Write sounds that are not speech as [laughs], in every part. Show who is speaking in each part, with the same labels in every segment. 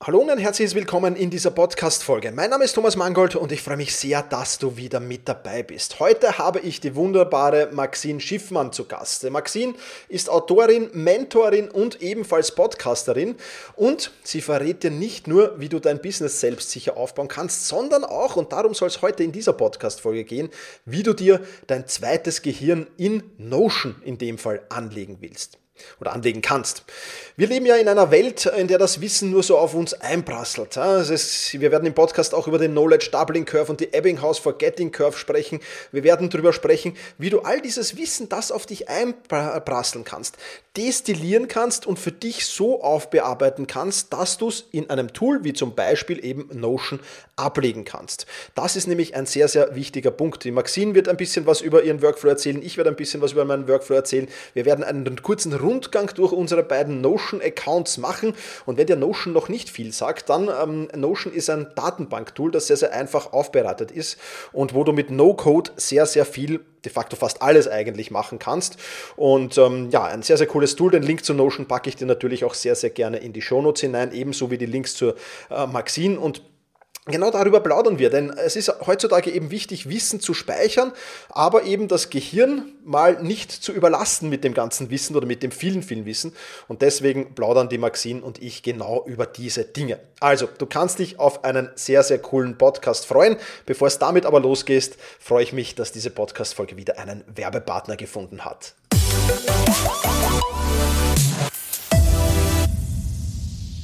Speaker 1: Hallo und ein herzliches Willkommen in dieser Podcast-Folge. Mein Name ist Thomas Mangold und ich freue mich sehr, dass du wieder mit dabei bist. Heute habe ich die wunderbare Maxine Schiffmann zu Gast. Maxine ist Autorin, Mentorin und ebenfalls Podcasterin und sie verrät dir nicht nur, wie du dein Business selbstsicher aufbauen kannst, sondern auch, und darum soll es heute in dieser Podcast-Folge gehen, wie du dir dein zweites Gehirn in Notion in dem Fall anlegen willst oder anlegen kannst. Wir leben ja in einer Welt, in der das Wissen nur so auf uns einprasselt. Wir werden im Podcast auch über den Knowledge Doubling Curve und die Ebbinghaus Forgetting Curve sprechen. Wir werden darüber sprechen, wie du all dieses Wissen, das auf dich einprasseln kannst, destillieren kannst und für dich so aufbearbeiten kannst, dass du es in einem Tool wie zum Beispiel eben Notion ablegen kannst. Das ist nämlich ein sehr, sehr wichtiger Punkt. Die Maxine wird ein bisschen was über ihren Workflow erzählen, ich werde ein bisschen was über meinen Workflow erzählen. Wir werden einen kurzen Rundgang durch unsere beiden Notion-Accounts machen. Und wenn dir Notion noch nicht viel sagt, dann ähm, Notion ist ein Datenbanktool, das sehr, sehr einfach aufbereitet ist und wo du mit No-Code sehr, sehr viel de facto fast alles eigentlich machen kannst. Und ähm, ja, ein sehr, sehr cooles Tool. Den Link zu Notion packe ich dir natürlich auch sehr, sehr gerne in die Shownotes hinein, ebenso wie die Links zur äh, Maxine. Und Genau darüber plaudern wir, denn es ist heutzutage eben wichtig, Wissen zu speichern, aber eben das Gehirn mal nicht zu überlasten mit dem ganzen Wissen oder mit dem vielen, vielen Wissen. Und deswegen plaudern die Maxine und ich genau über diese Dinge. Also, du kannst dich auf einen sehr, sehr coolen Podcast freuen. Bevor es damit aber losgeht, freue ich mich, dass diese Podcast-Folge wieder einen Werbepartner gefunden hat.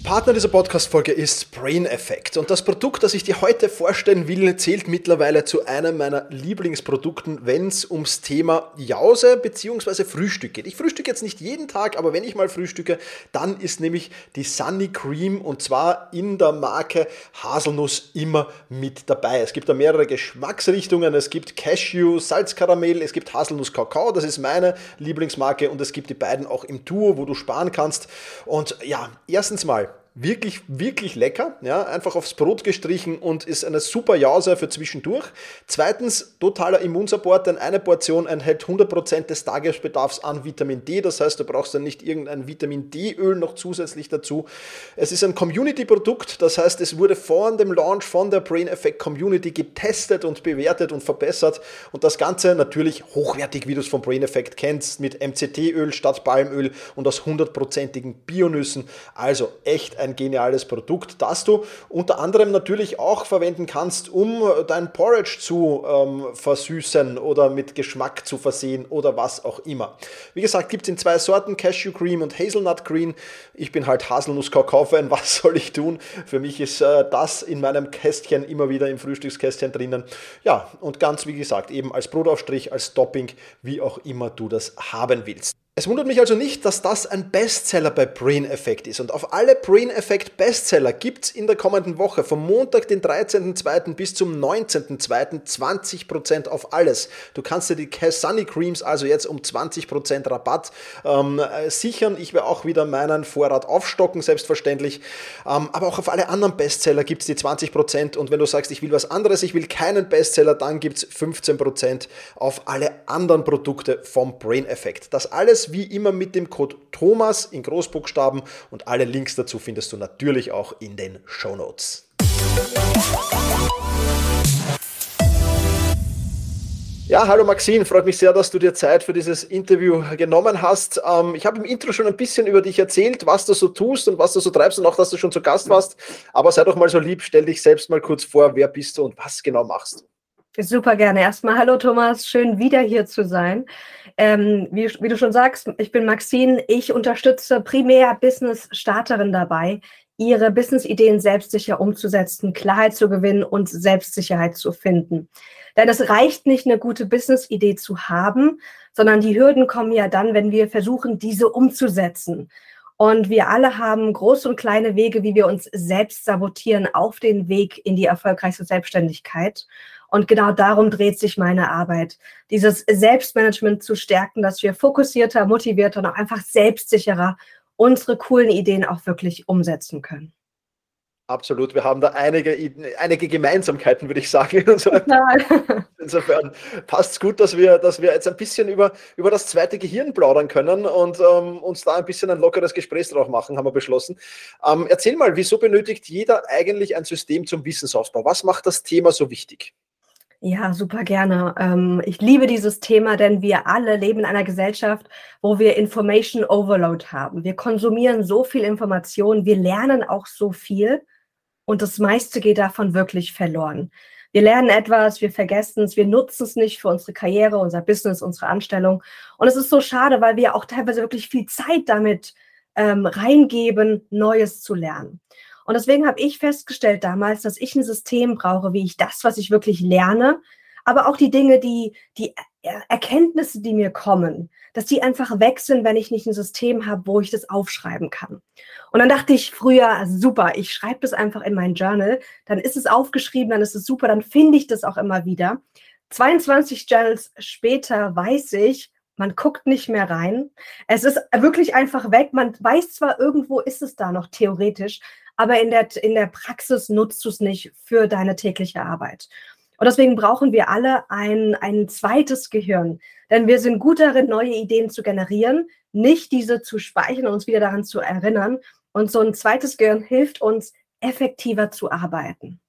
Speaker 1: Partner dieser Podcast-Folge ist Brain Effect. Und das Produkt, das ich dir heute vorstellen will, zählt mittlerweile zu einem meiner Lieblingsprodukten, wenn es ums Thema Jause bzw. Frühstück geht. Ich frühstücke jetzt nicht jeden Tag, aber wenn ich mal frühstücke, dann ist nämlich die Sunny Cream und zwar in der Marke Haselnuss immer mit dabei. Es gibt da mehrere Geschmacksrichtungen. Es gibt Cashew, Salzkaramell, es gibt Haselnuss Kakao, das ist meine Lieblingsmarke und es gibt die beiden auch im Duo, wo du sparen kannst. Und ja, erstens mal, wirklich, wirklich lecker. Ja, einfach aufs Brot gestrichen und ist eine super Jause für zwischendurch. Zweitens, totaler Immunsupport, denn eine Portion enthält 100% des Tagesbedarfs an Vitamin D. Das heißt, du brauchst dann nicht irgendein Vitamin D-Öl noch zusätzlich dazu. Es ist ein Community-Produkt, das heißt, es wurde vor dem Launch von der Brain Effect Community getestet und bewertet und verbessert. Und das Ganze natürlich hochwertig, wie du es vom Brain Effect kennst, mit MCT-Öl statt Palmöl und aus 100%igen Bionüssen. Also echt ein geniales Produkt, das du unter anderem natürlich auch verwenden kannst, um dein Porridge zu ähm, versüßen oder mit Geschmack zu versehen oder was auch immer. Wie gesagt, gibt es in zwei Sorten, Cashew Cream und Hazelnut Green. Ich bin halt Haselnuss-Kakao-Fan, [laughs] was soll ich tun? Für mich ist äh, das in meinem Kästchen immer wieder im Frühstückskästchen drinnen. Ja, und ganz wie gesagt, eben als Brotaufstrich, als Topping, wie auch immer du das haben willst. Es wundert mich also nicht, dass das ein Bestseller bei Brain Effect ist. Und auf alle Brain Effect Bestseller gibt es in der kommenden Woche vom Montag, den 13.02. bis zum 19.02. 20% auf alles. Du kannst dir die Sunny Creams also jetzt um 20% Rabatt ähm, sichern. Ich werde auch wieder meinen Vorrat aufstocken, selbstverständlich. Ähm, aber auch auf alle anderen Bestseller gibt es die 20%. Und wenn du sagst, ich will was anderes, ich will keinen Bestseller, dann gibt es 15% auf alle anderen Produkte vom Brain Effect. Das alles wie immer mit dem Code Thomas in Großbuchstaben und alle Links dazu findest du natürlich auch in den Show Notes. Ja, hallo Maxine, freut mich sehr, dass du dir Zeit für dieses Interview genommen hast. Ähm, ich habe im Intro schon ein bisschen über dich erzählt, was du so tust und was du so treibst und auch, dass du schon zu Gast warst. Aber sei doch mal so lieb, stell dich selbst mal kurz vor, wer bist du und was genau machst du?
Speaker 2: Super gerne. Erstmal hallo Thomas, schön wieder hier zu sein. Ähm, wie, wie, du schon sagst, ich bin Maxine. Ich unterstütze primär Business-Starterinnen dabei, ihre Business-Ideen selbstsicher umzusetzen, Klarheit zu gewinnen und Selbstsicherheit zu finden. Denn es reicht nicht, eine gute Business-Idee zu haben, sondern die Hürden kommen ja dann, wenn wir versuchen, diese umzusetzen. Und wir alle haben große und kleine Wege, wie wir uns selbst sabotieren auf den Weg in die erfolgreichste Selbstständigkeit. Und genau darum dreht sich meine Arbeit. Dieses Selbstmanagement zu stärken, dass wir fokussierter, motivierter und auch einfach selbstsicherer unsere coolen Ideen auch wirklich umsetzen können.
Speaker 1: Absolut, wir haben da einige, einige Gemeinsamkeiten, würde ich sagen. [laughs] Insofern passt es gut, dass wir, dass wir jetzt ein bisschen über, über das zweite Gehirn plaudern können und ähm, uns da ein bisschen ein lockeres Gespräch drauf machen, haben wir beschlossen. Ähm, erzähl mal, wieso benötigt jeder eigentlich ein System zum Wissensausbau? Was macht das Thema so wichtig?
Speaker 2: Ja, super gerne. Ähm, ich liebe dieses Thema, denn wir alle leben in einer Gesellschaft, wo wir Information Overload haben. Wir konsumieren so viel Information, wir lernen auch so viel und das meiste geht davon wirklich verloren. Wir lernen etwas, wir vergessen es, wir nutzen es nicht für unsere Karriere, unser Business, unsere Anstellung. Und es ist so schade, weil wir auch teilweise wirklich viel Zeit damit ähm, reingeben, Neues zu lernen. Und deswegen habe ich festgestellt damals, dass ich ein System brauche, wie ich das, was ich wirklich lerne, aber auch die Dinge, die, die Erkenntnisse, die mir kommen, dass die einfach sind, wenn ich nicht ein System habe, wo ich das aufschreiben kann. Und dann dachte ich früher, super, ich schreibe das einfach in mein Journal, dann ist es aufgeschrieben, dann ist es super, dann finde ich das auch immer wieder. 22 Journals später weiß ich, man guckt nicht mehr rein. Es ist wirklich einfach weg. Man weiß zwar, irgendwo ist es da noch theoretisch, aber in der, in der Praxis nutzt du es nicht für deine tägliche Arbeit. Und deswegen brauchen wir alle ein, ein zweites Gehirn. Denn wir sind gut darin, neue Ideen zu generieren, nicht diese zu speichern und uns wieder daran zu erinnern. Und so ein zweites Gehirn hilft uns, effektiver zu arbeiten.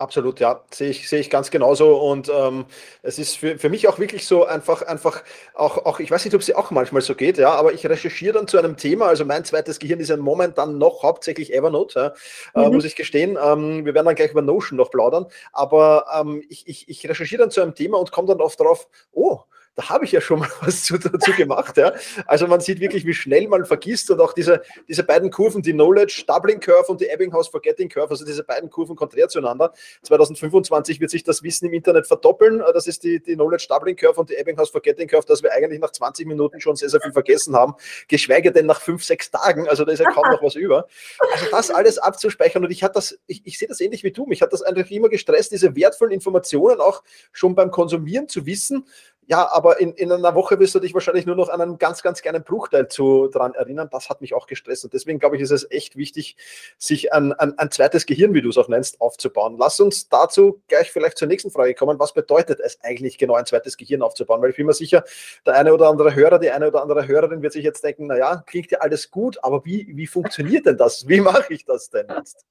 Speaker 1: Absolut, ja, sehe ich, sehe ich ganz genauso. Und ähm, es ist für, für mich auch wirklich so einfach, einfach auch, auch, ich weiß nicht, ob es dir auch manchmal so geht, ja, aber ich recherchiere dann zu einem Thema. Also mein zweites Gehirn ist ja momentan noch hauptsächlich Evernote, ja, äh, mhm. muss ich gestehen. Ähm, wir werden dann gleich über Notion noch plaudern. Aber ähm, ich, ich, ich recherchiere dann zu einem Thema und komme dann oft drauf, oh, da habe ich ja schon mal [laughs] was zu, dazu gemacht. Ja. Also man sieht wirklich, wie schnell man vergisst und auch diese, diese beiden Kurven, die Knowledge Doubling Curve und die Ebbinghaus Forgetting Curve, also diese beiden Kurven konträr zueinander. 2025 wird sich das Wissen im Internet verdoppeln. Das ist die, die Knowledge Doubling Curve und die Ebbinghaus Forgetting Curve, dass wir eigentlich nach 20 Minuten schon sehr, sehr viel vergessen haben, geschweige denn nach fünf, sechs Tagen. Also da ist ja kaum noch was über. Also das alles abzuspeichern und ich ich, ich sehe das ähnlich wie du. Mich hat das eigentlich immer gestresst, diese wertvollen Informationen auch schon beim Konsumieren zu wissen, ja, aber in, in einer Woche wirst du dich wahrscheinlich nur noch an einen ganz, ganz kleinen Bruchteil zu dran erinnern. Das hat mich auch gestresst. Und deswegen glaube ich, ist es echt wichtig, sich ein, ein, ein zweites Gehirn, wie du es auch nennst, aufzubauen. Lass uns dazu gleich vielleicht zur nächsten Frage kommen. Was bedeutet es eigentlich genau, ein zweites Gehirn aufzubauen? Weil ich bin mir sicher, der eine oder andere Hörer, die eine oder andere Hörerin wird sich jetzt denken, naja, klingt ja alles gut, aber wie, wie funktioniert denn das? Wie mache ich das denn jetzt?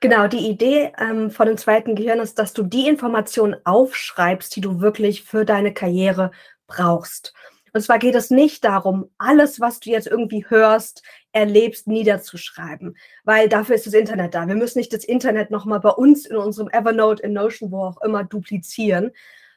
Speaker 2: Genau, die Idee ähm, von dem zweiten Gehirn ist, dass du die Informationen aufschreibst, die du wirklich für deine Karriere brauchst. Und zwar geht es nicht darum, alles, was du jetzt irgendwie hörst, erlebst, niederzuschreiben, weil dafür ist das Internet da. Wir müssen nicht das Internet nochmal bei uns in unserem Evernote, in Notion, wo auch immer, duplizieren,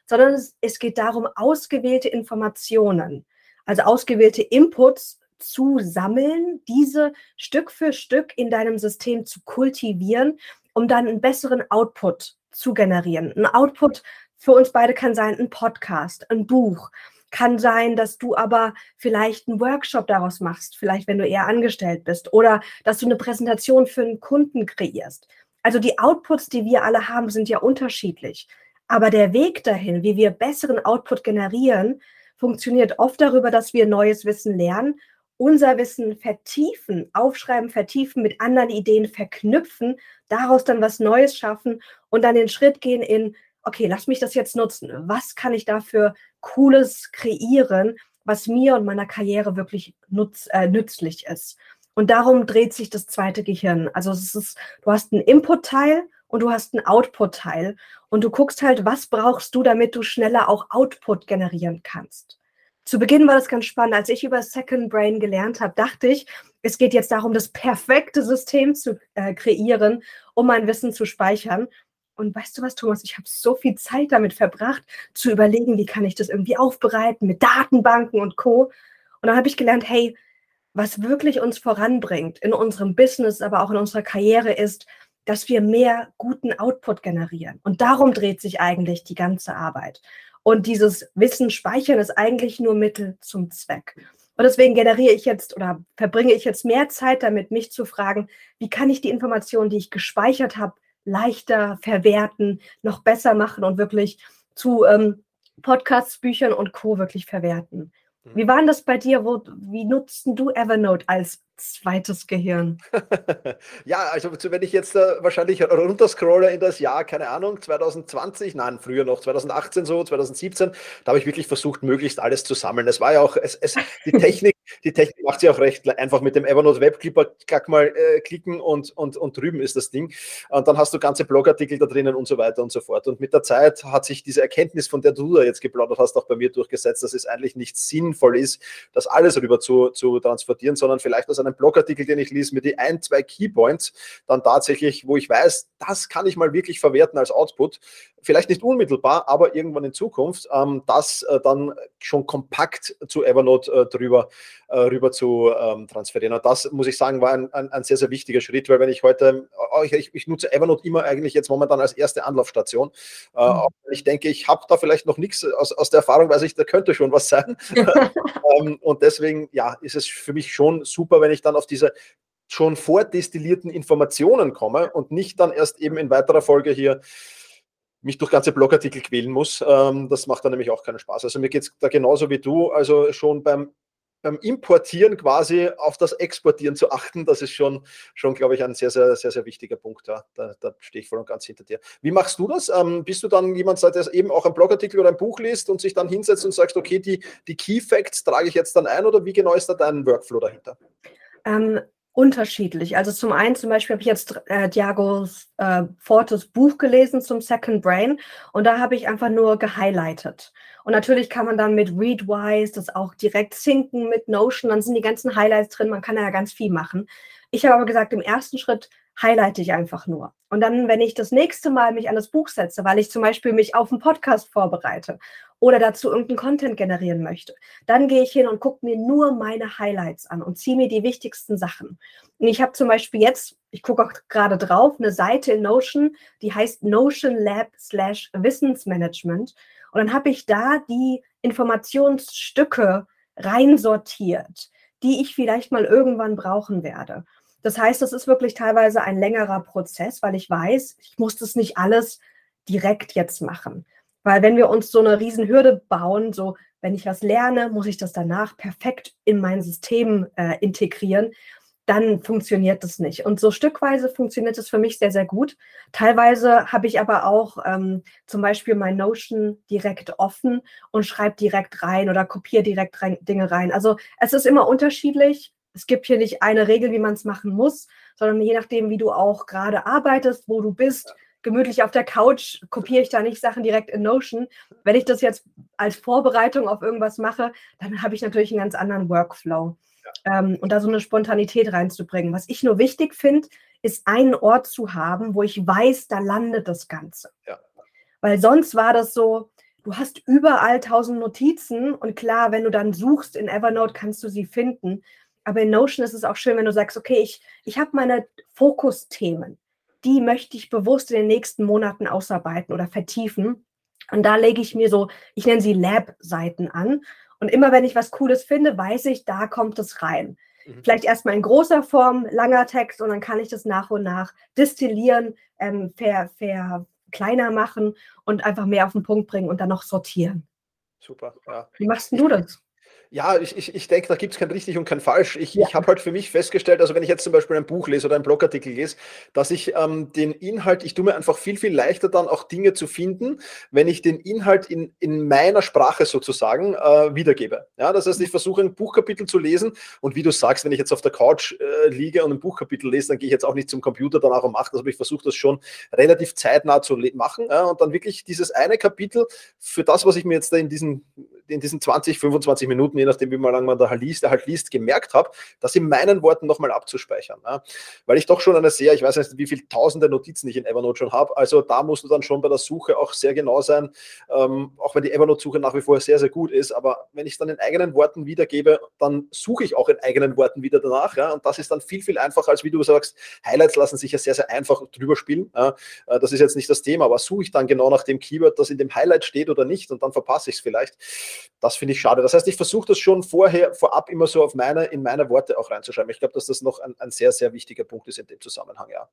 Speaker 2: sondern es, es geht darum, ausgewählte Informationen, also ausgewählte Inputs zu sammeln, diese Stück für Stück in deinem System zu kultivieren, um dann einen besseren Output zu generieren. Ein Output für uns beide kann sein ein Podcast, ein Buch. Kann sein, dass du aber vielleicht einen Workshop daraus machst, vielleicht wenn du eher angestellt bist, oder dass du eine Präsentation für einen Kunden kreierst. Also die Outputs, die wir alle haben, sind ja unterschiedlich. Aber der Weg dahin, wie wir besseren Output generieren, funktioniert oft darüber, dass wir neues Wissen lernen unser Wissen vertiefen, aufschreiben, vertiefen, mit anderen Ideen verknüpfen, daraus dann was Neues schaffen und dann den Schritt gehen in, okay, lass mich das jetzt nutzen. Was kann ich dafür Cooles kreieren, was mir und meiner Karriere wirklich nutz, äh, nützlich ist? Und darum dreht sich das zweite Gehirn. Also es ist, du hast einen Input-Teil und du hast einen Output-Teil. Und du guckst halt, was brauchst du, damit du schneller auch Output generieren kannst zu Beginn war das ganz spannend. Als ich über Second Brain gelernt habe, dachte ich, es geht jetzt darum, das perfekte System zu äh, kreieren, um mein Wissen zu speichern. Und weißt du was, Thomas, ich habe so viel Zeit damit verbracht, zu überlegen, wie kann ich das irgendwie aufbereiten mit Datenbanken und Co. Und dann habe ich gelernt, hey, was wirklich uns voranbringt in unserem Business, aber auch in unserer Karriere ist, dass wir mehr guten Output generieren. Und darum dreht sich eigentlich die ganze Arbeit. Und dieses Wissen speichern ist eigentlich nur Mittel zum Zweck. Und deswegen generiere ich jetzt oder verbringe ich jetzt mehr Zeit damit, mich zu fragen, wie kann ich die Informationen, die ich gespeichert habe, leichter verwerten, noch besser machen und wirklich zu ähm, Podcasts, Büchern und Co. wirklich verwerten. Wie war denn das bei dir? Wo, wie nutzten du Evernote als zweites Gehirn? [laughs]
Speaker 1: ja, also wenn ich jetzt äh, wahrscheinlich runterscrolle in das Jahr, keine Ahnung, 2020, nein, früher noch, 2018 so, 2017, da habe ich wirklich versucht, möglichst alles zu sammeln. Es war ja auch, es, es, die [laughs] Technik, die Technik macht sie auch recht einfach mit dem Evernote Webclipper, klack mal äh, klicken und, und, und drüben ist das Ding. Und dann hast du ganze Blogartikel da drinnen und so weiter und so fort. Und mit der Zeit hat sich diese Erkenntnis, von der du da jetzt geplaudert hast, auch bei mir durchgesetzt, dass es eigentlich nicht sinnvoll ist, das alles rüber zu, zu transportieren, sondern vielleicht aus einem Blogartikel, den ich lese, mir die ein, zwei Keypoints dann tatsächlich, wo ich weiß, das kann ich mal wirklich verwerten als Output. Vielleicht nicht unmittelbar, aber irgendwann in Zukunft, ähm, das äh, dann schon kompakt zu Evernote äh, drüber äh, rüber zu ähm, transferieren. Und das, muss ich sagen, war ein, ein, ein, sehr, sehr wichtiger Schritt, weil wenn ich heute, äh, ich, ich nutze Evernote immer eigentlich jetzt momentan als erste Anlaufstation. Äh, mhm. ich denke, ich habe da vielleicht noch nichts aus, aus der Erfahrung, weiß ich, da könnte schon was sein. [laughs] [laughs] ähm, und deswegen, ja, ist es für mich schon super, wenn ich dann auf diese schon vordestillierten Informationen komme und nicht dann erst eben in weiterer Folge hier mich durch ganze Blogartikel quälen muss. Ähm, das macht dann nämlich auch keinen Spaß. Also mir geht es da genauso wie du. Also schon beim beim Importieren quasi auf das Exportieren zu achten, das ist schon, schon glaube ich, ein sehr, sehr, sehr, sehr wichtiger Punkt. Ja. Da, da stehe ich voll und ganz hinter dir. Wie machst du das? Ähm, bist du dann jemand, der eben auch einen Blogartikel oder ein Buch liest und sich dann hinsetzt und sagst, okay, die, die Key Facts trage ich jetzt dann ein oder wie genau ist da dein Workflow dahinter?
Speaker 2: Ähm, unterschiedlich. Also zum einen zum Beispiel habe ich jetzt äh, Diagos äh, Fortes Buch gelesen zum Second Brain und da habe ich einfach nur gehighlightet. Und natürlich kann man dann mit Readwise das auch direkt sinken mit Notion, dann sind die ganzen Highlights drin, man kann ja ganz viel machen. Ich habe aber gesagt, im ersten Schritt highlighte ich einfach nur. Und dann, wenn ich das nächste Mal mich an das Buch setze, weil ich zum Beispiel mich auf einen Podcast vorbereite oder dazu irgendeinen Content generieren möchte, dann gehe ich hin und gucke mir nur meine Highlights an und ziehe mir die wichtigsten Sachen. Und ich habe zum Beispiel jetzt, ich gucke auch gerade drauf, eine Seite in Notion, die heißt Notion Lab slash Wissensmanagement. Und dann habe ich da die Informationsstücke reinsortiert, die ich vielleicht mal irgendwann brauchen werde. Das heißt, es ist wirklich teilweise ein längerer Prozess, weil ich weiß, ich muss das nicht alles direkt jetzt machen. Weil wenn wir uns so eine Riesenhürde bauen, so wenn ich was lerne, muss ich das danach perfekt in mein System äh, integrieren, dann funktioniert das nicht. Und so stückweise funktioniert es für mich sehr, sehr gut. Teilweise habe ich aber auch ähm, zum Beispiel mein Notion direkt offen und schreibe direkt rein oder kopiere direkt rein, Dinge rein. Also es ist immer unterschiedlich es gibt hier nicht eine Regel, wie man es machen muss, sondern je nachdem, wie du auch gerade arbeitest, wo du bist, gemütlich auf der Couch, kopiere ich da nicht Sachen direkt in Notion. Wenn ich das jetzt als Vorbereitung auf irgendwas mache, dann habe ich natürlich einen ganz anderen Workflow. Ja. Ähm, und da so eine Spontanität reinzubringen. Was ich nur wichtig finde, ist einen Ort zu haben, wo ich weiß, da landet das Ganze. Ja. Weil sonst war das so, du hast überall tausend Notizen und klar, wenn du dann suchst in Evernote, kannst du sie finden. Aber in Notion ist es auch schön, wenn du sagst, okay, ich, ich habe meine Fokusthemen, die möchte ich bewusst in den nächsten Monaten ausarbeiten oder vertiefen. Und da lege ich mir so, ich nenne sie Lab-Seiten an. Und immer wenn ich was Cooles finde, weiß ich, da kommt es rein. Mhm. Vielleicht erstmal in großer Form, langer Text und dann kann ich das nach und nach destillieren, ähm, ver, ver, kleiner machen und einfach mehr auf den Punkt bringen und dann noch sortieren.
Speaker 1: Super, ja.
Speaker 2: Wie machst du das?
Speaker 1: Ja, ich, ich, ich denke, da gibt es kein richtig und kein falsch. Ich, ja. ich habe halt für mich festgestellt, also wenn ich jetzt zum Beispiel ein Buch lese oder einen Blogartikel lese, dass ich ähm, den Inhalt, ich tue mir einfach viel, viel leichter dann auch Dinge zu finden, wenn ich den Inhalt in, in meiner Sprache sozusagen äh, wiedergebe. Ja, das heißt, ich versuche ein Buchkapitel zu lesen und wie du sagst, wenn ich jetzt auf der Couch äh, liege und ein Buchkapitel lese, dann gehe ich jetzt auch nicht zum Computer danach und mache das, aber ich versuche das schon relativ zeitnah zu machen ja, und dann wirklich dieses eine Kapitel für das, was ich mir jetzt da in diesen in diesen 20, 25 Minuten, je nachdem, wie lange man da halt liest, halt liest, gemerkt habe, das in meinen Worten nochmal abzuspeichern. Ja? Weil ich doch schon eine sehr, ich weiß nicht, wie viele tausende Notizen ich in Evernote schon habe. Also da musst du dann schon bei der Suche auch sehr genau sein, ähm, auch wenn die Evernote-Suche nach wie vor sehr, sehr gut ist. Aber wenn ich es dann in eigenen Worten wiedergebe, dann suche ich auch in eigenen Worten wieder danach. Ja? Und das ist dann viel, viel einfacher, als wie du sagst, Highlights lassen sich ja sehr, sehr einfach drüber spielen. Ja? Äh, das ist jetzt nicht das Thema, aber suche ich dann genau nach dem Keyword, das in dem Highlight steht oder nicht und dann verpasse ich es vielleicht. Das finde ich schade. Das heißt, ich versuche das schon vorher, vorab immer so auf meine, in meine Worte auch reinzuschreiben. Ich glaube, dass das noch ein, ein sehr, sehr wichtiger Punkt ist in dem Zusammenhang, ja.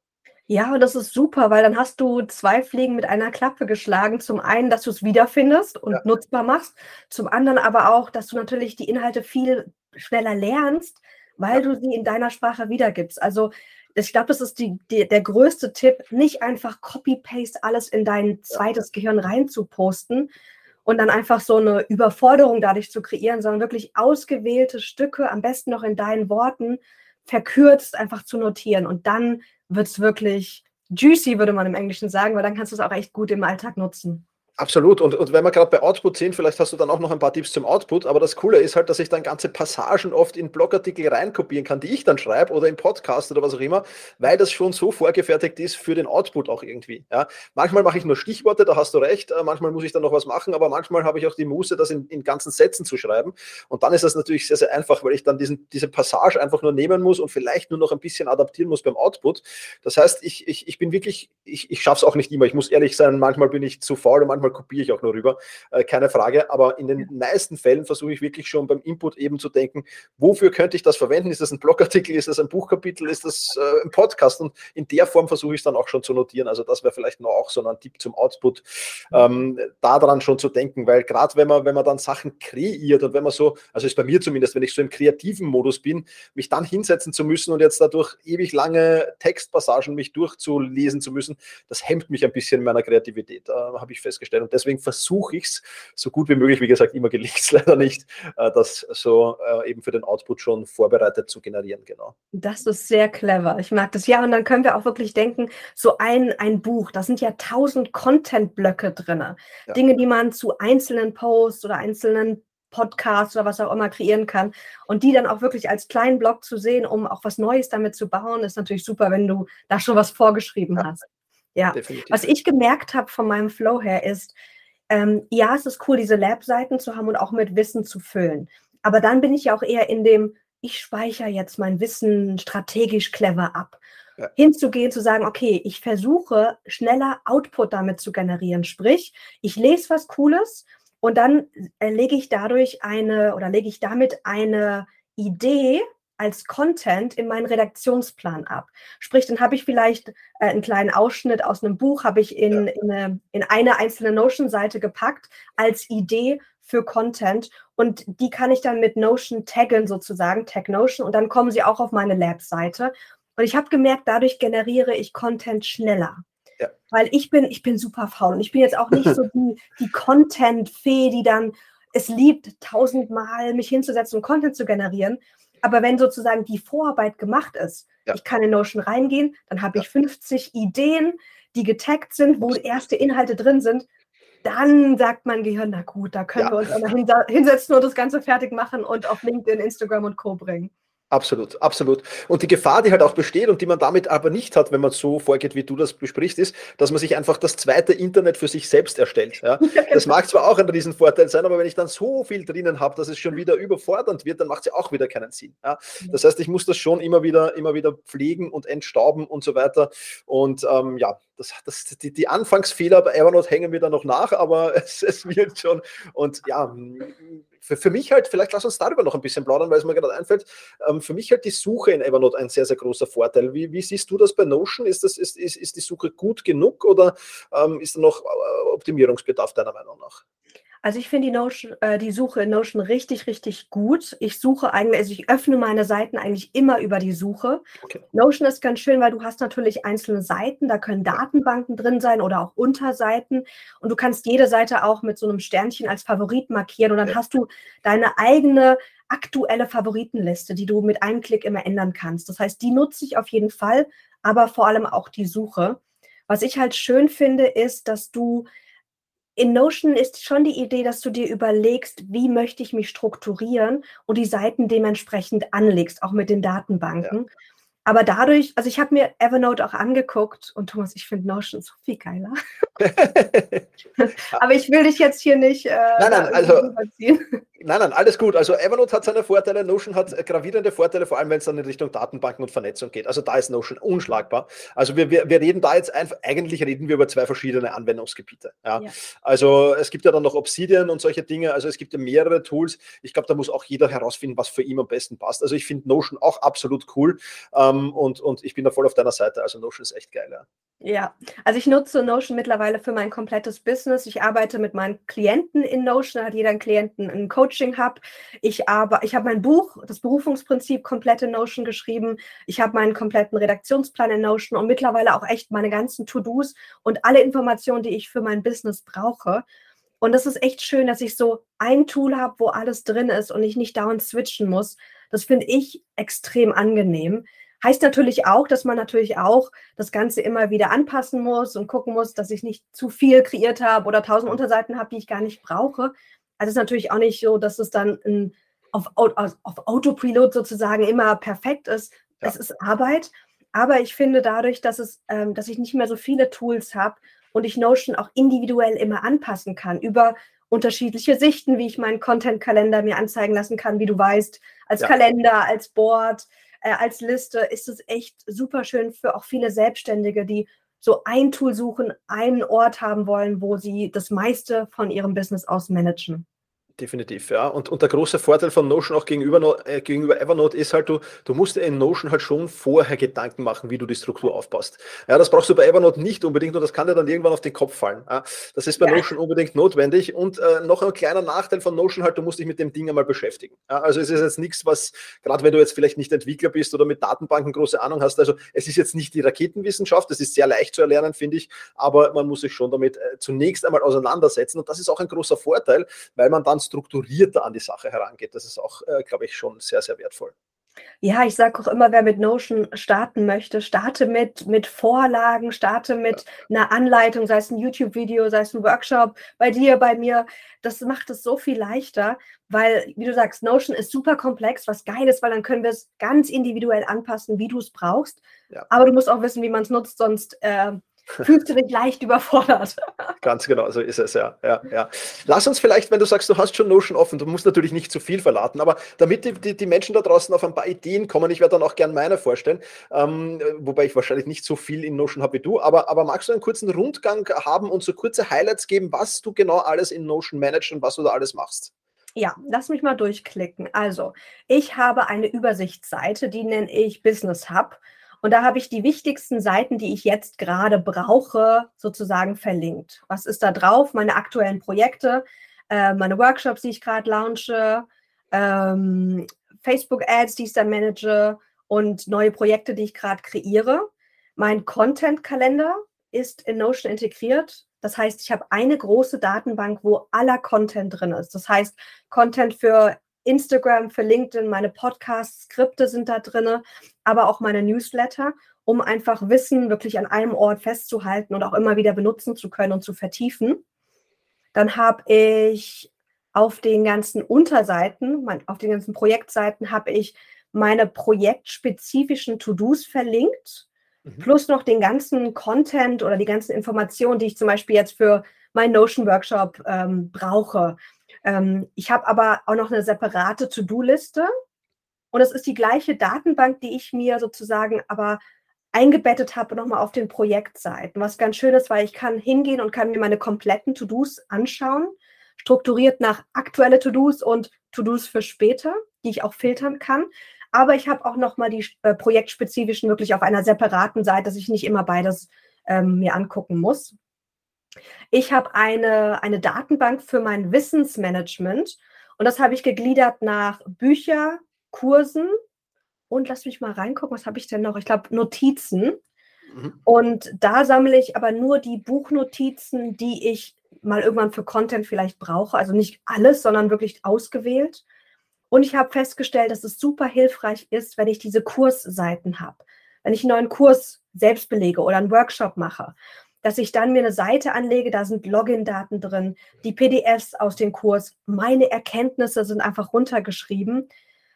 Speaker 2: Ja, und das ist super, weil dann hast du zwei Fliegen mit einer Klappe geschlagen. Zum einen, dass du es wiederfindest und ja. nutzbar machst. Zum anderen aber auch, dass du natürlich die Inhalte viel schneller lernst, weil ja. du sie in deiner Sprache wiedergibst. Also ich glaube, das ist die, die, der größte Tipp, nicht einfach Copy-Paste alles in dein zweites Gehirn reinzuposten und dann einfach so eine Überforderung dadurch zu kreieren, sondern wirklich ausgewählte Stücke, am besten noch in deinen Worten, verkürzt einfach zu notieren. Und dann wird es wirklich juicy, würde man im Englischen sagen, weil dann kannst du es auch echt gut im Alltag nutzen.
Speaker 1: Absolut. Und, und wenn wir gerade bei Output sind, vielleicht hast du dann auch noch ein paar Tipps zum Output. Aber das Coole ist halt, dass ich dann ganze Passagen oft in Blogartikel reinkopieren kann, die ich dann schreibe oder im Podcast oder was auch immer, weil das schon so vorgefertigt ist für den Output auch irgendwie. Ja. Manchmal mache ich nur Stichworte, da hast du recht. Äh, manchmal muss ich dann noch was machen, aber manchmal habe ich auch die Muße, das in, in ganzen Sätzen zu schreiben. Und dann ist das natürlich sehr, sehr einfach, weil ich dann diesen, diese Passage einfach nur nehmen muss und vielleicht nur noch ein bisschen adaptieren muss beim Output. Das heißt, ich, ich, ich bin wirklich, ich, ich schaffe es auch nicht immer. Ich muss ehrlich sein, manchmal bin ich zu faul und manchmal manchmal kopiere ich auch nur rüber, äh, keine Frage. Aber in den meisten Fällen versuche ich wirklich schon beim Input eben zu denken, wofür könnte ich das verwenden? Ist das ein Blogartikel, ist das ein Buchkapitel, ist das äh, ein Podcast? Und in der Form versuche ich es dann auch schon zu notieren. Also das wäre vielleicht noch auch so ein Tipp zum Output, ähm, daran schon zu denken, weil gerade wenn man, wenn man dann Sachen kreiert und wenn man so, also ist bei mir zumindest, wenn ich so im kreativen Modus bin, mich dann hinsetzen zu müssen und jetzt dadurch ewig lange Textpassagen mich durchzulesen zu müssen, das hemmt mich ein bisschen in meiner Kreativität, äh, habe ich festgestellt stellen. Und deswegen versuche ich es so gut wie möglich, wie gesagt, immer gelingt es [laughs] leider nicht, äh, das so äh, eben für den Output schon vorbereitet zu generieren. Genau.
Speaker 2: Das ist sehr clever. Ich mag das. Ja, und dann können wir auch wirklich denken, so ein, ein Buch, da sind ja tausend Content-Blöcke drin. Ja. Dinge, die man zu einzelnen Posts oder einzelnen Podcasts oder was auch immer kreieren kann. Und die dann auch wirklich als kleinen Blog zu sehen, um auch was Neues damit zu bauen, ist natürlich super, wenn du da schon was vorgeschrieben ja. hast. Ja, Definitiv. was ich gemerkt habe von meinem Flow her ist, ähm, ja, es ist cool, diese Lab-Seiten zu haben und auch mit Wissen zu füllen. Aber dann bin ich ja auch eher in dem, ich speichere jetzt mein Wissen strategisch clever ab. Ja. Hinzugehen, zu sagen, okay, ich versuche schneller Output damit zu generieren. Sprich, ich lese was Cooles und dann äh, lege ich dadurch eine oder lege ich damit eine Idee als Content in meinen Redaktionsplan ab. Sprich, dann habe ich vielleicht äh, einen kleinen Ausschnitt aus einem Buch, habe ich in, ja. in, eine, in eine einzelne Notion-Seite gepackt als Idee für Content und die kann ich dann mit Notion taggen sozusagen, Tag Notion und dann kommen sie auch auf meine Lab-Seite. Und ich habe gemerkt, dadurch generiere ich Content schneller. Ja. Weil ich bin, ich bin super faul und ich bin jetzt auch nicht so [laughs] die, die Content-Fee, die dann es liebt, tausendmal mich hinzusetzen und Content zu generieren, aber wenn sozusagen die Vorarbeit gemacht ist, ja. ich kann in Notion reingehen, dann habe ich 50 Ideen, die getaggt sind, wo erste Inhalte drin sind. Dann sagt mein Gehirn, na gut, da können wir uns hinsetzen und das Ganze fertig machen und auf LinkedIn, Instagram und Co. bringen.
Speaker 1: Absolut, absolut. Und die Gefahr, die halt auch besteht und die man damit aber nicht hat, wenn man so vorgeht, wie du das besprichst, ist, dass man sich einfach das zweite Internet für sich selbst erstellt. Ja? [laughs] Das mag zwar auch ein Riesenvorteil sein, aber wenn ich dann so viel drinnen habe, dass es schon wieder überfordernd wird, dann macht es ja auch wieder keinen Sinn. Ja? Das heißt, ich muss das schon immer wieder, immer wieder pflegen und entstauben und so weiter. Und ähm, ja, das, das, die, die Anfangsfehler bei Evernote hängen mir dann noch nach, aber [laughs] es, es wird schon. Und ja, für, für mich halt, vielleicht lass uns darüber noch ein bisschen plaudern, weil es mir gerade einfällt, ähm, für mich halt die Suche in Evernote ein sehr, sehr großer Vorteil. Wie, wie siehst du das bei Notion? Ist, das, ist, ist, ist die Suche gut genug oder ähm, ist da noch äh, Optimierungsbedarf deiner Meinung nach?
Speaker 2: Also ich finde die, Notion, äh, die Suche in Notion richtig, richtig gut. Ich suche eigentlich, also ich öffne meine Seiten eigentlich immer über die Suche. Okay. Notion ist ganz schön, weil du hast natürlich einzelne Seiten, da können Datenbanken drin sein oder auch Unterseiten und du kannst jede Seite auch mit so einem Sternchen als Favorit markieren und dann ja. hast du deine eigene aktuelle Favoritenliste, die du mit einem Klick immer ändern kannst. Das heißt, die nutze ich auf jeden Fall, aber vor allem auch die Suche. Was ich halt schön finde, ist, dass du in Notion ist schon die Idee, dass du dir überlegst, wie möchte ich mich strukturieren und die Seiten dementsprechend anlegst, auch mit den Datenbanken. Ja. Aber dadurch, also ich habe mir Evernote auch angeguckt und Thomas, ich finde Notion so viel geiler. [laughs] [laughs] Aber ich will dich jetzt hier nicht. Äh,
Speaker 1: nein, nein, also Nein, nein, alles gut. Also Evernote hat seine Vorteile, Notion hat gravierende Vorteile, vor allem wenn es dann in Richtung Datenbanken und Vernetzung geht. Also da ist Notion unschlagbar. Also wir, wir, wir reden da jetzt einfach, eigentlich reden wir über zwei verschiedene Anwendungsgebiete. Ja? ja. Also es gibt ja dann noch Obsidian und solche Dinge. Also es gibt ja mehrere Tools. Ich glaube, da muss auch jeder herausfinden, was für ihn am besten passt. Also ich finde Notion auch absolut cool ähm, und, und ich bin da voll auf deiner Seite. Also Notion ist echt geil. Ja.
Speaker 2: Ja, also ich nutze Notion mittlerweile für mein komplettes Business. Ich arbeite mit meinen Klienten in Notion, da hat jeder einen Klienten ein Coaching-Hub. Ich, ich habe mein Buch, das Berufungsprinzip, komplett in Notion geschrieben. Ich habe meinen kompletten Redaktionsplan in Notion und mittlerweile auch echt meine ganzen To-Dos und alle Informationen, die ich für mein Business brauche. Und das ist echt schön, dass ich so ein Tool habe, wo alles drin ist und ich nicht dauernd switchen muss. Das finde ich extrem angenehm. Heißt natürlich auch, dass man natürlich auch das Ganze immer wieder anpassen muss und gucken muss, dass ich nicht zu viel kreiert habe oder tausend Unterseiten habe, die ich gar nicht brauche. Also es ist natürlich auch nicht so, dass es dann ein, auf, auf Autopilot sozusagen immer perfekt ist. Ja. Es ist Arbeit. Aber ich finde dadurch, dass, es, ähm, dass ich nicht mehr so viele Tools habe und ich Notion auch individuell immer anpassen kann über unterschiedliche Sichten, wie ich meinen Content-Kalender mir anzeigen lassen kann, wie du weißt, als ja. Kalender, als Board, äh, als Liste ist es echt super schön für auch viele Selbstständige, die so ein Tool suchen, einen Ort haben wollen, wo sie das meiste von ihrem Business aus managen.
Speaker 1: Definitiv, ja. Und, und der große Vorteil von Notion auch gegenüber, äh, gegenüber Evernote ist halt, du, du musst dir in Notion halt schon vorher Gedanken machen, wie du die Struktur aufbaust. Ja, das brauchst du bei Evernote nicht unbedingt und das kann dir dann irgendwann auf den Kopf fallen. Ja. Das ist bei ja. Notion unbedingt notwendig. Und äh, noch ein kleiner Nachteil von Notion halt, du musst dich mit dem Ding einmal beschäftigen. Ja, also es ist jetzt nichts, was, gerade wenn du jetzt vielleicht nicht Entwickler bist oder mit Datenbanken große Ahnung hast, also es ist jetzt nicht die Raketenwissenschaft, das ist sehr leicht zu erlernen, finde ich, aber man muss sich schon damit äh, zunächst einmal auseinandersetzen und das ist auch ein großer Vorteil, weil man dann strukturierter an die Sache herangeht. Das ist auch, äh, glaube ich, schon sehr, sehr wertvoll.
Speaker 2: Ja, ich sage auch immer, wer mit Notion starten möchte, starte mit, mit Vorlagen, starte mit einer Anleitung, sei es ein YouTube-Video, sei es ein Workshop, bei dir, bei mir. Das macht es so viel leichter, weil, wie du sagst, Notion ist super komplex, was geil ist, weil dann können wir es ganz individuell anpassen, wie du es brauchst. Ja. Aber du musst auch wissen, wie man es nutzt, sonst äh, fühlst du dich leicht überfordert. [laughs]
Speaker 1: Ganz genau, so ist es, ja, ja, ja. Lass uns vielleicht, wenn du sagst, du hast schon Notion offen, du musst natürlich nicht zu viel verraten, aber damit die, die, die Menschen da draußen auf ein paar Ideen kommen, ich werde dann auch gerne meine vorstellen, ähm, wobei ich wahrscheinlich nicht so viel in Notion habe wie du, aber, aber magst du einen kurzen Rundgang haben und so kurze Highlights geben, was du genau alles in Notion managst und was du da alles machst?
Speaker 2: Ja, lass mich mal durchklicken. Also, ich habe eine Übersichtsseite, die nenne ich Business Hub. Und da habe ich die wichtigsten Seiten, die ich jetzt gerade brauche, sozusagen verlinkt. Was ist da drauf? Meine aktuellen Projekte, äh, meine Workshops, die ich gerade launche, ähm, Facebook-Ads, die ich da manage und neue Projekte, die ich gerade kreiere. Mein Content-Kalender ist in Notion integriert. Das heißt, ich habe eine große Datenbank, wo aller Content drin ist. Das heißt, Content für Instagram, für LinkedIn, meine Podcasts, Skripte sind da drin, aber auch meine Newsletter, um einfach Wissen wirklich an einem Ort festzuhalten und auch immer wieder benutzen zu können und zu vertiefen. Dann habe ich auf den ganzen Unterseiten, auf den ganzen Projektseiten habe ich meine projektspezifischen To-Dos verlinkt, mhm. plus noch den ganzen Content oder die ganzen Informationen, die ich zum Beispiel jetzt für meinen Notion-Workshop ähm, brauche. Ähm, ich habe aber auch noch eine separate To-Do-Liste und es ist die gleiche Datenbank, die ich mir sozusagen aber eingebettet habe nochmal auf den Projektseiten. Was ganz schön ist, weil ich kann hingehen und kann mir meine kompletten To-Dos anschauen, strukturiert nach aktuelle To-Dos und To-Dos für später, die ich auch filtern kann. Aber ich habe auch nochmal die äh, projektspezifischen wirklich auf einer separaten Seite, dass ich nicht immer beides ähm, mir angucken muss. Ich habe eine, eine Datenbank für mein Wissensmanagement und das habe ich gegliedert nach Bücher, Kursen und lass mich mal reingucken, was habe ich denn noch? Ich glaube, Notizen. Mhm. Und da sammle ich aber nur die Buchnotizen, die ich mal irgendwann für Content vielleicht brauche. Also nicht alles, sondern wirklich ausgewählt. Und ich habe festgestellt, dass es super hilfreich ist, wenn ich diese Kursseiten habe. Wenn ich einen neuen Kurs selbst belege oder einen Workshop mache dass ich dann mir eine Seite anlege, da sind Login-Daten drin, die PDFs aus dem Kurs, meine Erkenntnisse sind einfach runtergeschrieben,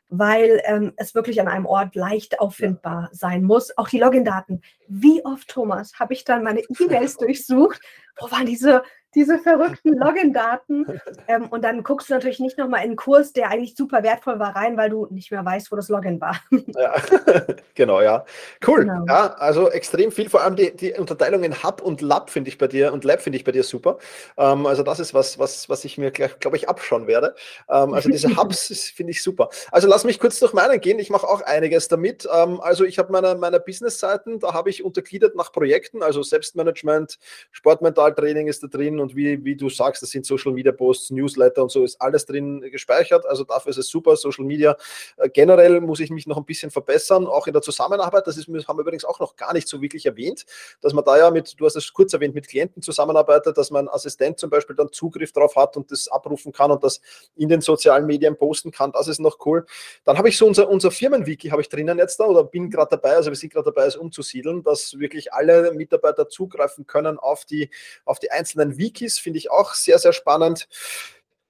Speaker 2: weil ähm, es wirklich an einem Ort leicht auffindbar sein muss. Auch die Login-Daten. Wie oft, Thomas, habe ich dann meine [laughs] E-Mails durchsucht? Wo waren diese diese verrückten Login-Daten. Ähm, und dann guckst du natürlich nicht nochmal in einen Kurs, der eigentlich super wertvoll war, rein, weil du nicht mehr weißt, wo das Login war. [laughs]
Speaker 1: Ja, [laughs] genau, ja. Cool. Genau. Ja, also extrem viel, vor allem die, die Unterteilung in Hub und Lab finde ich bei dir und Lab finde ich bei dir super. Ähm, also das ist was, was, was ich mir, glaube ich, abschauen werde. Ähm, also diese [laughs] Hubs finde ich super. Also lass mich kurz durch meinen gehen. Ich mache auch einiges damit. Ähm, also ich habe meine, meine Business-Seiten, da habe ich untergliedert nach Projekten, also Selbstmanagement, Sportmentaltraining ist da drin und wie, wie du sagst, das sind Social Media Posts, Newsletter und so ist alles drin gespeichert. Also dafür ist es super. Social Media äh, generell muss ich mich noch ein bisschen verbessern, auch in der Zusammenarbeit. Das ist, haben wir übrigens auch noch gar nicht so wirklich erwähnt, dass man da ja mit, du hast es kurz erwähnt, mit Klienten zusammenarbeitet, dass mein Assistent zum Beispiel dann Zugriff drauf hat und das abrufen kann und das in den sozialen Medien posten kann. Das ist noch cool. Dann habe ich so unser, unser Firmenwiki habe ich drinnen jetzt da oder bin gerade dabei, also wir sind gerade dabei, es umzusiedeln, dass wirklich alle Mitarbeiter zugreifen können auf die, auf die einzelnen Wikis, finde ich auch sehr, sehr spannend.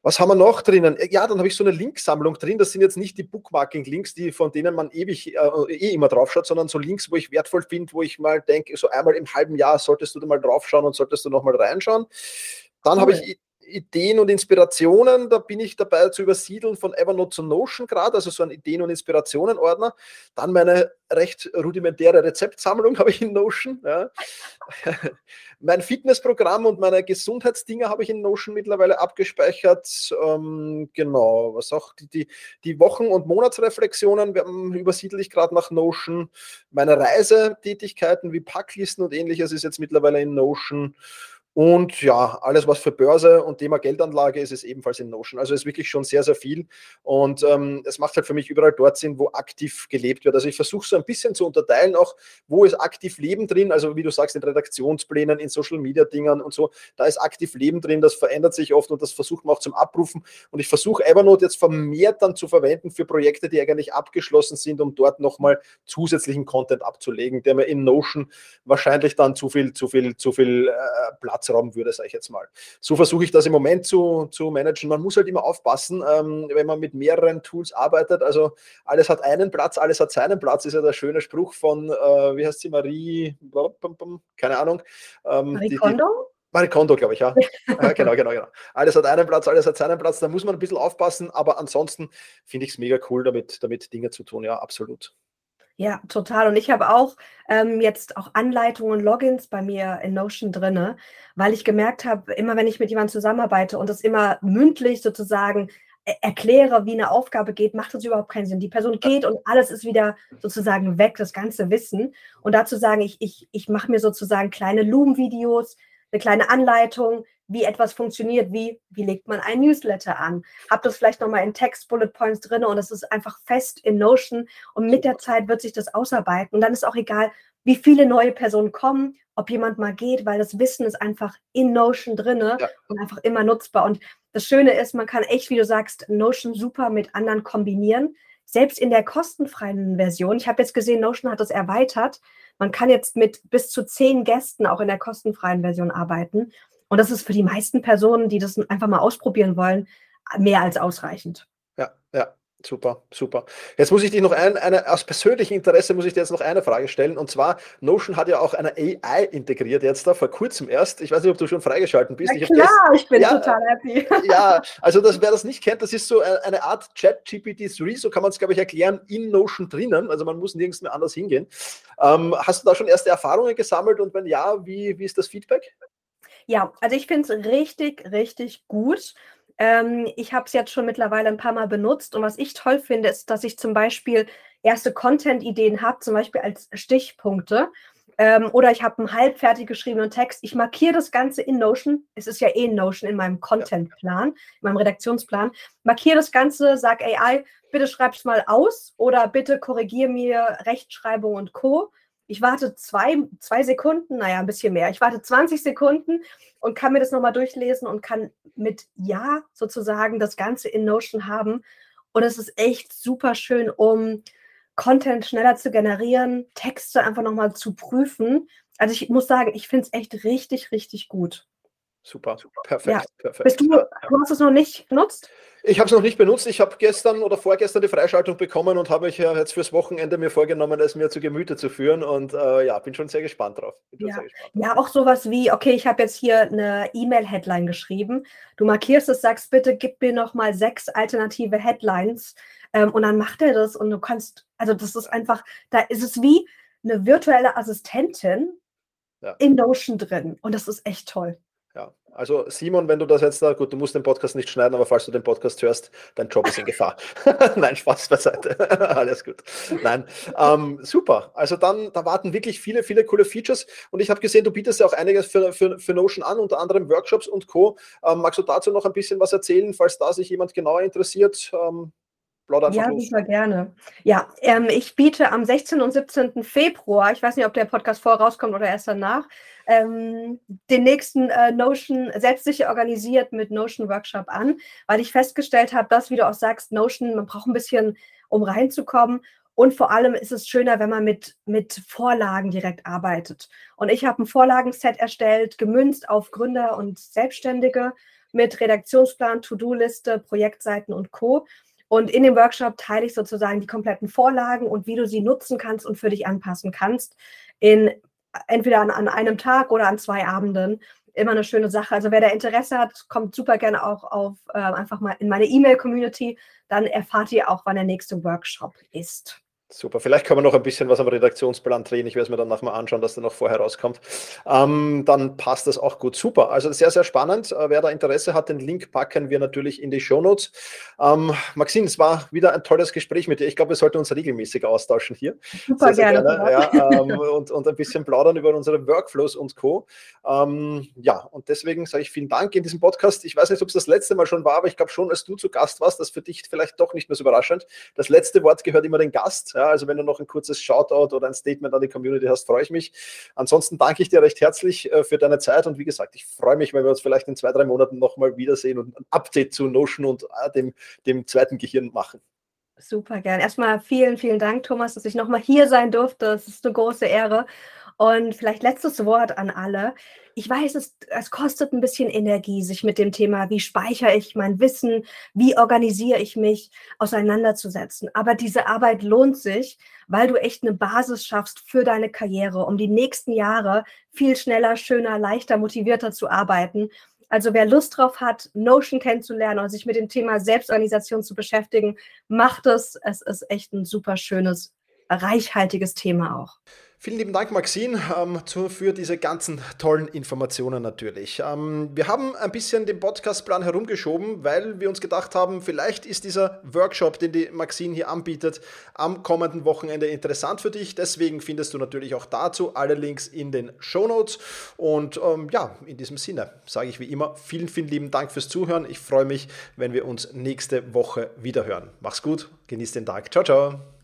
Speaker 1: Was haben wir noch drinnen? Ja, dann habe ich so eine Linksammlung drin. Das sind jetzt nicht die Bookmarking-Links, die von denen man ewig äh, eh immer draufschaut, sondern so Links, wo ich wertvoll finde, wo ich mal denke, so einmal im halben Jahr solltest du da mal draufschauen und solltest du noch mal reinschauen. Dann cool. habe ich Ideen und Inspirationen, da bin ich dabei zu übersiedeln von Evernote zu Notion gerade, also so ein Ideen- und Inspirationen-Ordner. Dann meine recht rudimentäre Rezeptsammlung habe ich in Notion. Ja. [laughs] mein Fitnessprogramm und meine Gesundheitsdinge habe ich in Notion mittlerweile abgespeichert. Ähm, genau, was auch die, die, die Wochen- und Monatsreflexionen übersiedle ich gerade nach Notion. Meine Reisetätigkeiten wie Packlisten und ähnliches ist jetzt mittlerweile in Notion. Und ja, alles, was für Börse und Thema Geldanlage ist, ist ebenfalls in Notion. Also ist wirklich schon sehr, sehr viel. Und ähm, es macht halt für mich überall dort Sinn, wo aktiv gelebt wird. Also ich versuche so ein bisschen zu unterteilen, auch wo ist aktiv Leben drin. Also wie du sagst, in Redaktionsplänen, in Social Media Dingern und so, da ist aktiv Leben drin. Das verändert sich oft und das versucht man auch zum Abrufen. Und ich versuche Evernote jetzt vermehrt dann zu verwenden für Projekte, die eigentlich abgeschlossen sind, um dort nochmal zusätzlichen Content abzulegen, der mir in Notion wahrscheinlich dann zu viel, zu viel, zu viel äh, Platz Platzraum würde, sage ich jetzt mal. So versuche ich das im Moment zu, zu managen. Man muss halt immer aufpassen, ähm, wenn man mit mehreren Tools arbeitet. Also alles hat einen Platz, alles hat seinen Platz, ist ja der schöne Spruch von, äh, wie heißt sie, Marie, keine Ahnung.
Speaker 2: Ähm, Marie Kondo?
Speaker 1: Marie Kondo, glaube ich, ja. [laughs] ja. Genau, genau, genau. Alles hat einen Platz, alles hat seinen Platz. Da muss man ein bisschen aufpassen, aber ansonsten finde ich es mega cool, damit, damit Dinge zu tun. Ja, absolut.
Speaker 2: Ja, total. Und ich habe auch ähm, jetzt auch Anleitungen, Logins bei mir in Notion drinne, weil ich gemerkt habe, immer wenn ich mit jemandem zusammenarbeite und das immer mündlich sozusagen e-, erkläre, wie eine Aufgabe geht, macht das überhaupt keinen Sinn. Die Person geht und alles ist wieder sozusagen weg, das ganze Wissen. Und dazu sagen, ich, ich, ich mache mir sozusagen kleine Loom-Videos, eine kleine Anleitung, wie etwas funktioniert, wie, wie legt man ein Newsletter an. Habt das vielleicht nochmal in Text, Bullet Points drin und es ist einfach fest in Notion und mit der Zeit wird sich das ausarbeiten und dann ist auch egal, wie viele neue Personen kommen, ob jemand mal geht, weil das Wissen ist einfach in Notion drin ja. und einfach immer nutzbar. Und das Schöne ist, man kann echt, wie du sagst, Notion super mit anderen kombinieren. Selbst in der kostenfreien Version. Ich habe jetzt gesehen, Notion hat das erweitert. Man kann jetzt mit bis zu zehn Gästen auch in der kostenfreien Version arbeiten. Und das ist für die meisten Personen, die das einfach mal ausprobieren wollen, mehr als ausreichend.
Speaker 1: Ja, ja. Super, super. Jetzt muss ich dich noch ein, eine, aus persönlichem Interesse muss ich dir jetzt noch eine Frage stellen. Und zwar, Notion hat ja auch eine AI integriert jetzt da, vor kurzem erst. Ich weiß nicht, ob du schon freigeschalten bist.
Speaker 2: Ja, klar, ich, ich bin ja, total happy. [laughs]
Speaker 1: Ja, [laughs] also das, wer das nicht kennt, das ist so eine Art Chat-GPT-3, so kann man es, glaube ich, erklären, in Notion drinnen. Also man muss nirgends mehr anders hingehen. Ähm, hast du da schon erste Erfahrungen gesammelt und wenn ja, wie, wie ist das Feedback?
Speaker 2: Ja, also ich finde es richtig, richtig gut. Ähm, ich habe es jetzt schon mittlerweile ein paar Mal benutzt und was ich toll finde, ist, dass ich zum Beispiel erste Content-Ideen habe, zum Beispiel als Stichpunkte. Ähm, oder ich habe einen halbfertig geschriebenen Text. Ich markiere das Ganze in Notion. Es ist ja eh in Notion in meinem Content-Plan, in meinem Redaktionsplan. Markiere das Ganze, sag AI, bitte schreib es mal aus oder bitte korrigiere mir Rechtschreibung und Co. Ich warte zwei, zwei Sekunden, naja, ein bisschen mehr. Ich warte 20 Sekunden und kann mir das nochmal durchlesen und kann mit Ja sozusagen das Ganze in Notion haben. Und es ist echt super schön, um Content schneller zu generieren, Texte einfach nochmal zu prüfen. Also ich muss sagen, ich finde es echt richtig, richtig gut.
Speaker 1: Super, perfekt,
Speaker 2: ja.
Speaker 1: perfekt.
Speaker 2: Bist du, du hast es noch nicht genutzt?
Speaker 1: Ich habe es noch nicht benutzt. Ich habe gestern oder vorgestern die Freischaltung bekommen und habe mich ja jetzt fürs Wochenende mir vorgenommen, es mir zu Gemüte zu führen. Und äh, ja, bin schon sehr gespannt drauf.
Speaker 2: Ja. Gespannt ja. auch sowas wie, okay, ich habe jetzt hier eine E-Mail-Headline geschrieben. Du markierst es, sagst bitte, gib mir noch mal sechs alternative Headlines. Ähm, und dann macht er das und du kannst, also das ist einfach, da ist es wie eine virtuelle Assistentin ja. in Notion drin. Und das ist echt toll.
Speaker 1: Ja, also Simon, wenn du das jetzt da, gut, du musst den Podcast nicht schneiden, aber falls du den Podcast hörst, dein Job ist in Gefahr. [laughs] Nein, Spaß beiseite. [laughs] Alles gut. Nein, ähm, super. Also dann, da warten wirklich viele, viele coole Features und ich habe gesehen, du bietest ja auch einiges für, für, für Notion an, unter anderem Workshops und Co. Ähm, magst du dazu noch ein bisschen was erzählen, falls da sich jemand genauer interessiert? Ähm,
Speaker 2: ja, los. super gerne. Ja, ähm, ich biete am 16. und 17. Februar, ich weiß nicht, ob der Podcast vor rauskommt oder erst danach, ähm, den nächsten äh, Notion selbstsicher organisiert mit Notion Workshop an, weil ich festgestellt habe, dass, wie du auch sagst, Notion, man braucht ein bisschen, um reinzukommen. Und vor allem ist es schöner, wenn man mit, mit Vorlagen direkt arbeitet. Und ich habe ein Vorlagenset erstellt, gemünzt auf Gründer und Selbstständige mit Redaktionsplan, To-Do-Liste, Projektseiten und Co. Und in dem Workshop teile ich sozusagen die kompletten Vorlagen und wie du sie nutzen kannst und für dich anpassen kannst. In entweder an, an einem Tag oder an zwei Abenden. Immer eine schöne Sache. Also wer da Interesse hat, kommt super gerne auch auf äh, einfach mal in meine E-Mail-Community. Dann erfahrt ihr auch, wann der nächste Workshop ist.
Speaker 1: Super, vielleicht kann man noch ein bisschen was am Redaktionsplan drehen. Ich werde es mir dann nachher mal anschauen, dass der noch vorher rauskommt. Ähm, dann passt das auch gut. Super, also sehr, sehr spannend. Äh, wer da Interesse hat, den Link packen wir natürlich in die Shownotes. Ähm, Maxine, es war wieder ein tolles Gespräch mit dir. Ich glaube, wir sollten uns regelmäßig austauschen hier.
Speaker 2: Super sehr, sehr gerne.
Speaker 1: gerne. Ja, [laughs] ähm, und, und ein bisschen plaudern über unsere Workflows und Co. Ähm, ja, und deswegen sage ich vielen Dank in diesem Podcast. Ich weiß nicht, ob es das letzte Mal schon war, aber ich glaube schon, als du zu Gast warst, das für dich vielleicht doch nicht mehr so überraschend. Das letzte Wort gehört immer den Gast. Ja, also wenn du noch ein kurzes Shoutout oder ein Statement an die Community hast, freue ich mich. Ansonsten danke ich dir recht herzlich äh, für deine Zeit und wie gesagt, ich freue mich, wenn wir uns vielleicht in zwei, drei Monaten nochmal wiedersehen und ein Update zu Notion und äh, dem, dem zweiten Gehirn machen.
Speaker 2: Super gern. Erstmal vielen, vielen Dank, Thomas, dass ich nochmal hier sein durfte. Es ist eine große Ehre. Und vielleicht letztes Wort an alle. Ich weiß, es, es kostet ein bisschen Energie, sich mit dem Thema, wie speichere ich mein Wissen, wie organisiere ich mich, auseinanderzusetzen. Aber diese Arbeit lohnt sich, weil du echt eine Basis schaffst für deine Karriere, um die nächsten Jahre viel schneller, schöner, leichter, motivierter zu arbeiten. Also wer Lust drauf hat, Notion kennenzulernen und sich mit dem Thema Selbstorganisation zu beschäftigen, macht es. Es ist echt ein super schönes, reichhaltiges Thema auch.
Speaker 1: Vielen lieben Dank, Maxine, ähm, für diese ganzen tollen Informationen natürlich. Ähm, wir haben ein bisschen den Podcastplan herumgeschoben, weil wir uns gedacht haben, vielleicht ist dieser Workshop, den die Maxine hier anbietet, am kommenden Wochenende interessant für dich. Deswegen findest du natürlich auch dazu alle Links in den Show Notes. Und ähm, ja, in diesem Sinne sage ich wie immer vielen, vielen lieben Dank fürs Zuhören. Ich freue mich, wenn wir uns nächste Woche wieder hören. Mach's gut, genieß den Tag. Ciao, ciao.